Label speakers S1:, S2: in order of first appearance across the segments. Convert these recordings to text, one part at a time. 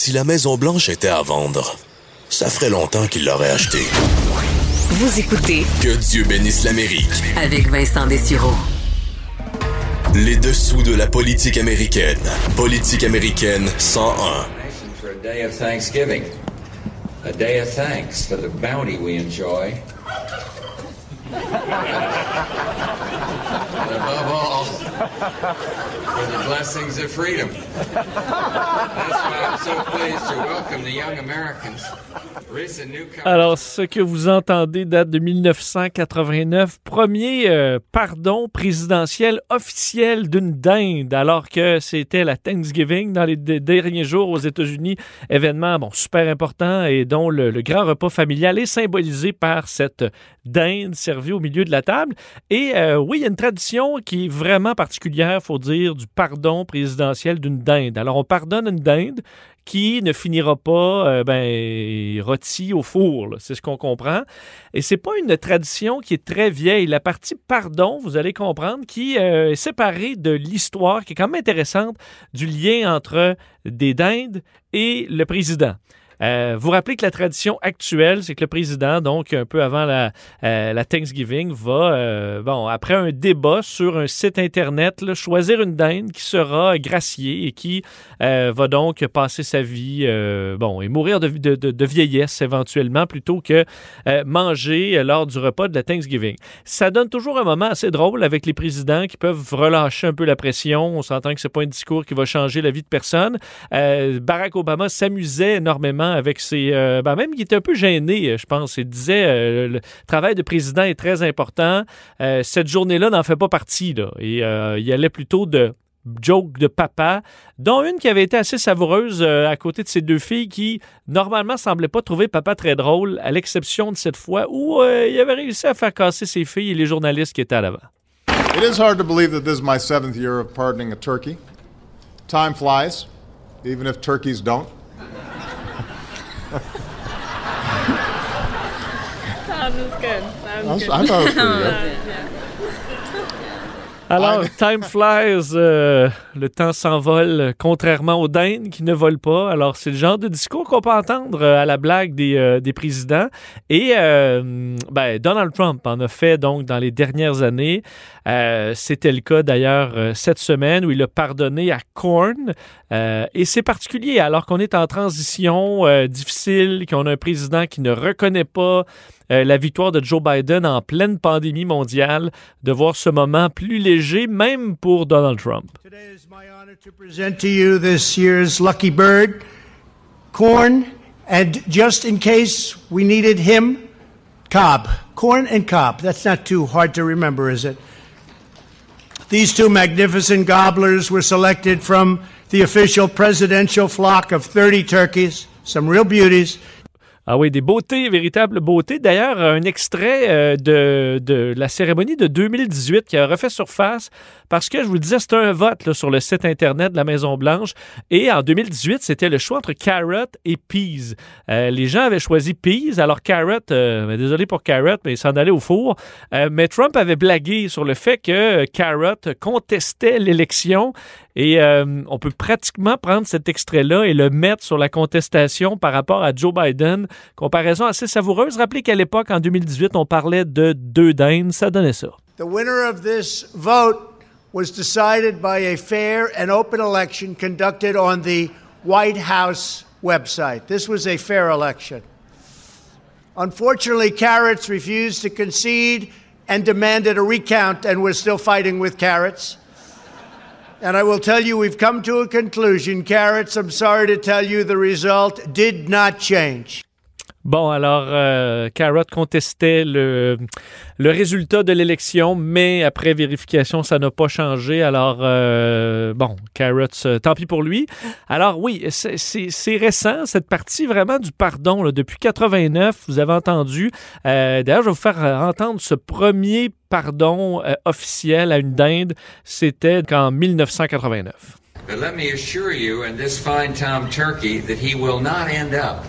S1: Si la Maison Blanche était à vendre, ça ferait longtemps qu'il l'aurait achetée.
S2: Vous écoutez
S1: Que Dieu bénisse l'Amérique.
S2: avec Vincent Dessureau.
S1: Les dessous de la politique américaine. Politique américaine 101.
S3: for a day of Thanksgiving, a day of thanks for the bounty we enjoy. And above all, for the blessings of freedom. That's why I'm so pleased to welcome the young Americans, recent newcomers.
S4: Alors, ce que vous entendez date de 1989. Premier euh, pardon présidentiel officiel d'une dinde, alors que c'était la Thanksgiving dans les derniers jours aux États-Unis. Événement, bon, super important et dont le, grand repas familial est symbolisé par cette dinde au milieu de la table. Et euh, oui, il y a une tradition qui est vraiment particulière, faut dire, du pardon présidentiel d'une dinde. Alors, on pardonne une dinde qui ne finira pas euh, ben, rôti au four. C'est ce qu'on comprend. Et c'est pas une tradition qui est très vieille. La partie pardon, vous allez comprendre, qui euh, est séparée de l'histoire, qui est quand même intéressante, du lien entre des dindes et le président. Euh, vous rappelez que la tradition actuelle, c'est que le président, donc un peu avant la, euh, Thanksgiving, va, euh, bon, après un débat sur un site Internet, choisir une dinde qui sera graciée et qui va donc passer sa vie, bon, et mourir de, vieillesse éventuellement, plutôt que manger lors du repas de la Thanksgiving. Ça donne toujours un moment assez drôle avec les présidents qui peuvent relâcher un peu la pression. On s'entend que c'est pas un discours qui va changer la vie de personne. Barack Obama s'amusait énormément avec ses... euh, ben même, il était un peu gêné, je pense. Il disait, euh, le travail de président est très important. Euh, cette journée-là n'en fait pas partie. Là. Et euh, il allait plutôt de joke de papa, dont une qui avait été assez savoureuse euh, à côté de ses deux filles qui, normalement, semblaient pas trouver papa très drôle, à l'exception de cette fois où euh, il avait réussi à faire casser ses filles et les journalistes qui étaient à l'avant.
S5: It is hard to believe that this is my seventh year of pardoning a turkey. Time flies, even if turkeys don't.
S6: That was good. That was
S5: was-
S6: good.
S5: I thought it was pretty good.
S4: Alors, time flies, euh, le temps s'envole, contrairement aux dindes qui ne volent pas. Alors, c'est le genre de discours qu'on peut entendre euh, à la blague des, euh, des présidents. Et euh, ben, Donald Trump en a fait donc dans les dernières années. Euh, C'était le cas d'ailleurs euh, cette semaine où il a pardonné à Korn. Euh, et c'est particulier alors qu'on est en transition euh, difficile, qu'on a un président qui ne reconnaît pas euh, la victoire de Joe Biden en pleine pandémie mondiale, de voir ce moment plus léger, même pour Donald Trump.
S7: Today is my honor to present to you this year's Lucky Bird, Corn, and just in case we needed him, Cobb. Corn and Cobb. That's not too hard to remember, is it? These two magnificent gobblers were selected from the official presidential flock of 30 turkeys, some real beauties.
S4: Ah oui, des beautés, véritables beautés. D'ailleurs, un extrait euh, de, de la cérémonie de 2018 qui a refait surface parce que, je vous le disais, c'était un vote sur le site Internet de la Maison-Blanche. Et en 2018, c'était le choix entre Carrot et Peas. Euh, les gens avaient choisi Peas. Alors, Carrot, euh, ben, désolé pour Carrot, mais il s'en allait au four. Mais Trump avait blagué sur le fait que Carrot contestait l'élection. Et euh, on peut pratiquement prendre cet extrait-là et le mettre sur la contestation par rapport à Joe Biden. Comparaison assez savoureuse. Rappelez qu'à l'époque, en 2018, on parlait de deux dindes. Ça donnait ça.
S7: The winner of this vote was decided by a fair and open election conducted on the White House website. This was a fair election. Unfortunately, Carrots refused to concede and demanded a recount, and we're still fighting with Carrots. And I will tell you, we've come to a conclusion. Carrots, I'm sorry to tell you, the result did not change.
S4: Bon, alors, euh, Carrot contestait le, le résultat de l'élection, mais après vérification, ça n'a pas changé. Alors, euh, bon, Carrot, euh, tant pis pour lui. Alors, oui, c'est- récent, cette partie vraiment du pardon. depuis 89, vous avez entendu. D'ailleurs, je vais vous faire entendre ce premier pardon officiel à une dinde. C'était en 1989.
S3: But let me assure you, in this fine Tom turkey, that he will not end up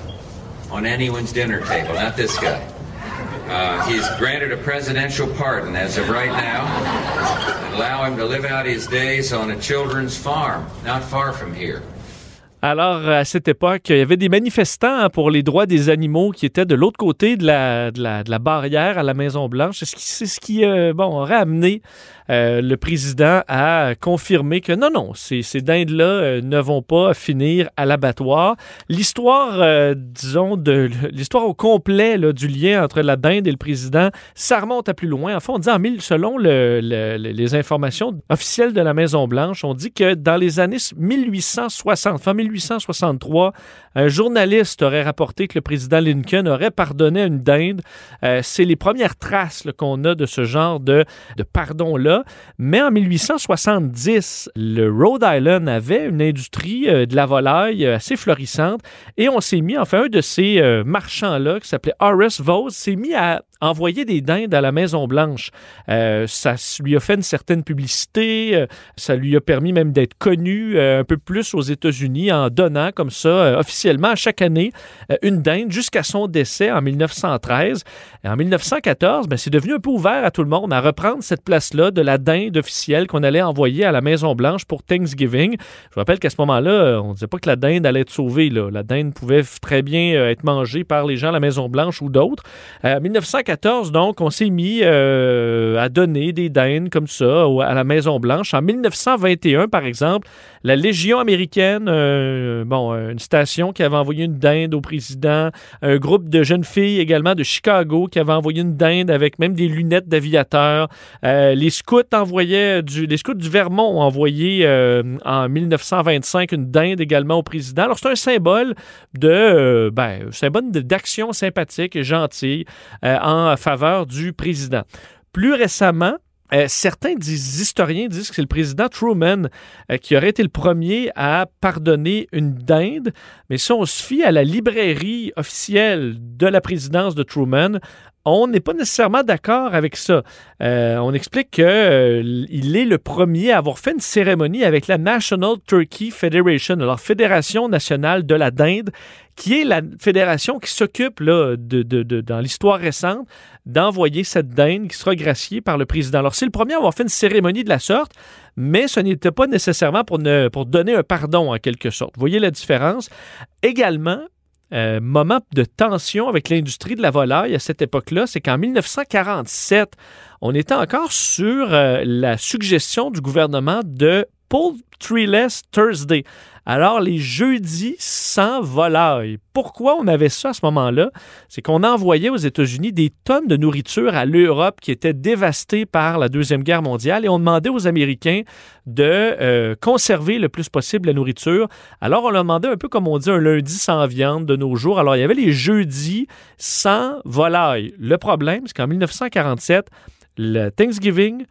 S3: on anyone's dinner table. Not this guy. Uh, he's granted a presidential pardon as of right now, allow him to live out his days on a children's farm not far from here.
S4: Alors, à cette époque, il y avait des manifestants hein, pour les droits des animaux qui étaient de l'autre côté de la, barrière à la Maison-Blanche. C'est ce qui, c'est ce qui euh, aurait amené euh, le président a confirmé que non, non, ces, dindes-là euh, ne vont pas finir à l'abattoir. L'histoire, disons, de l'histoire au complet du lien entre la dinde et le président, ça remonte à plus loin. En fait, on dit en mille, selon le, le, les informations officielles de la Maison-Blanche, on dit que dans les années 1860, fin 1863, un journaliste aurait rapporté que le président Lincoln aurait pardonné une dinde. Euh, c'est les premières traces qu'on a de ce genre de, de pardon-là. Mais en 1870, le Rhode Island avait une industrie euh, de la volaille euh, assez florissante et on s'est mis, enfin, un de ces marchands-là qui s'appelait Horace Vose s'est mis à envoyer des dindes à la Maison-Blanche. Euh, ça lui a fait une certaine publicité, euh, ça lui a permis même d'être connu euh, un peu plus aux États-Unis en donnant comme ça officiellement à chaque année une dinde jusqu'à son décès en 1913. Et en 1914, ben, c'est devenu un peu ouvert à tout le monde à reprendre cette place-là de la dinde officielle qu'on allait envoyer à la Maison-Blanche pour Thanksgiving. Je vous rappelle qu'à ce moment-là, on ne disait pas que la dinde allait être sauvée. La dinde pouvait très bien être mangée par les gens à la Maison-Blanche ou d'autres. Euh, En 1914, donc, on s'est mis euh, à donner des dindes comme ça à la Maison-Blanche. En 1921, par exemple, la Légion américaine, euh, bon, euh, une station qui avait envoyé une dinde au président, un groupe de jeunes filles également de Chicago qui avait envoyé une dinde avec même des lunettes d'aviateur. Les scouts envoyaient du, les scouts du Vermont ont envoyé en 1925 une dinde également au président. Alors c'est un symbole de, ben, symbole d'action sympathique et gentille en faveur du président. Plus récemment, euh, certains historiens disent que c'est le président Truman euh, qui aurait été le premier à pardonner une dinde, mais si on se fie à la librairie officielle de la présidence de Truman, on n'est pas nécessairement d'accord avec ça. Euh, on explique qu'il est le premier à avoir fait une cérémonie avec la National Turkey Federation, alors Fédération nationale de la dinde, qui est la fédération qui s'occupe là, dans l'histoire récente d'envoyer cette dinde qui sera graciée par le président. Alors c'est le premier à avoir fait une cérémonie de la sorte, mais ce n'était pas nécessairement pour donner un pardon en quelque sorte. Vous voyez la différence? Également, euh, moment de tension avec l'industrie de la volaille à cette époque-là, c'est qu'en 1947, on était encore sur euh, la suggestion du gouvernement de Poultryless Thursday. Alors, les jeudis sans volaille. Pourquoi on avait ça à ce moment-là? C'est qu'on envoyait aux États-Unis des tonnes de nourriture à l'Europe qui était dévastée par la Deuxième Guerre mondiale et on demandait aux Américains de euh, conserver le plus possible la nourriture. Alors, on leur demandait un peu comme on dit un lundi sans viande de nos jours. Alors, il y avait les jeudis sans volaille. Le problème, c'est qu'en 1947, le Thanksgiving,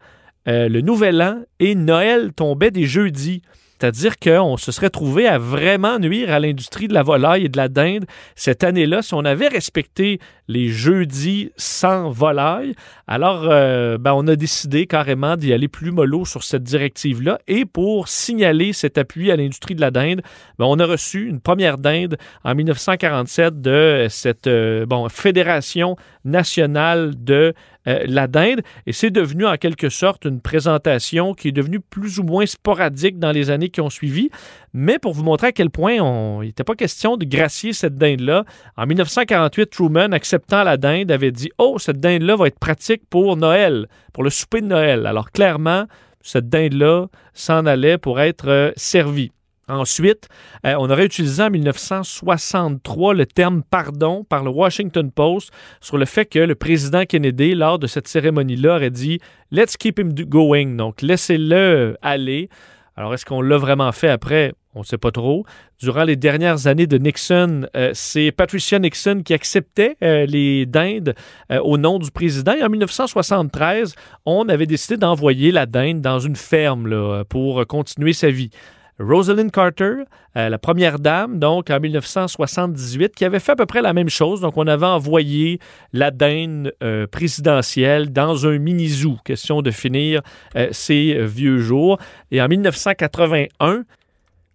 S4: euh, le Nouvel An et Noël tombaient des jeudis. C'est-à-dire qu'on se serait trouvé à vraiment nuire à l'industrie de la volaille et de la dinde cette année-là si on avait respecté les jeudis sans volaille. Alors, euh, ben, on a décidé carrément d'y aller plus mollo sur cette directive-là. Et pour signaler cet appui à l'industrie de la dinde, ben, on a reçu une première dinde en 1947 de cette euh, Fédération nationale de euh, la dinde. Et c'est devenu en quelque sorte une présentation qui est devenue plus ou moins sporadique dans les années qui ont suivi. Mais pour vous montrer à quel point il n'était pas question de gracier cette dinde-là, en 1948, Truman, acceptant la dinde, avait dit Oh, cette dinde-là va être pratique pour Noël, pour le souper de Noël. Alors clairement, cette dinde-là s'en allait pour être euh, servie. Ensuite, euh, on aurait utilisé en 1963 le terme pardon par le Washington Post sur le fait que le président Kennedy, lors de cette cérémonie-là, aurait dit Let's keep him going. Donc, laissez-le aller. Alors, est-ce qu'on l'a vraiment fait après? On ne sait pas trop. Durant les dernières années de Nixon, euh, c'est Patricia Nixon qui acceptait euh, les dindes au nom du président. Et en 1973, on avait décidé d'envoyer la dinde dans une ferme pour continuer sa vie. Rosalind Carter, euh, la première dame, donc en 1978, qui avait fait à peu près la même chose. Donc, on avait envoyé la dinde euh, présidentielle dans un mini-zoo. Question de finir ces euh, vieux jours. Et en 1981,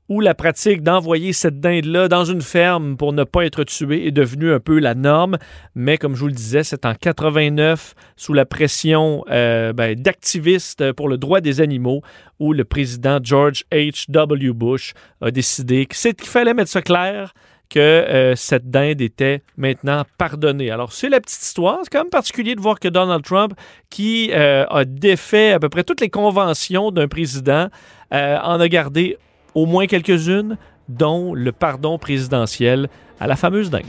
S4: où la pratique d'envoyer cette dinde-là dans une ferme pour ne pas être tuée est devenue un peu la norme. Mais comme je vous le disais, c'est en 89, sous la pression euh, ben, d'activistes pour le droit des animaux, où le président George H.W. Bush a décidé qu'il fallait mettre ça clair que euh, cette dinde était maintenant pardonnée. Alors, c'est la petite histoire. C'est quand même particulier de voir que Donald Trump, qui euh, a défait à peu près toutes les conventions d'un président, en a gardé au moins quelques-unes, dont le pardon présidentiel à la fameuse dinde.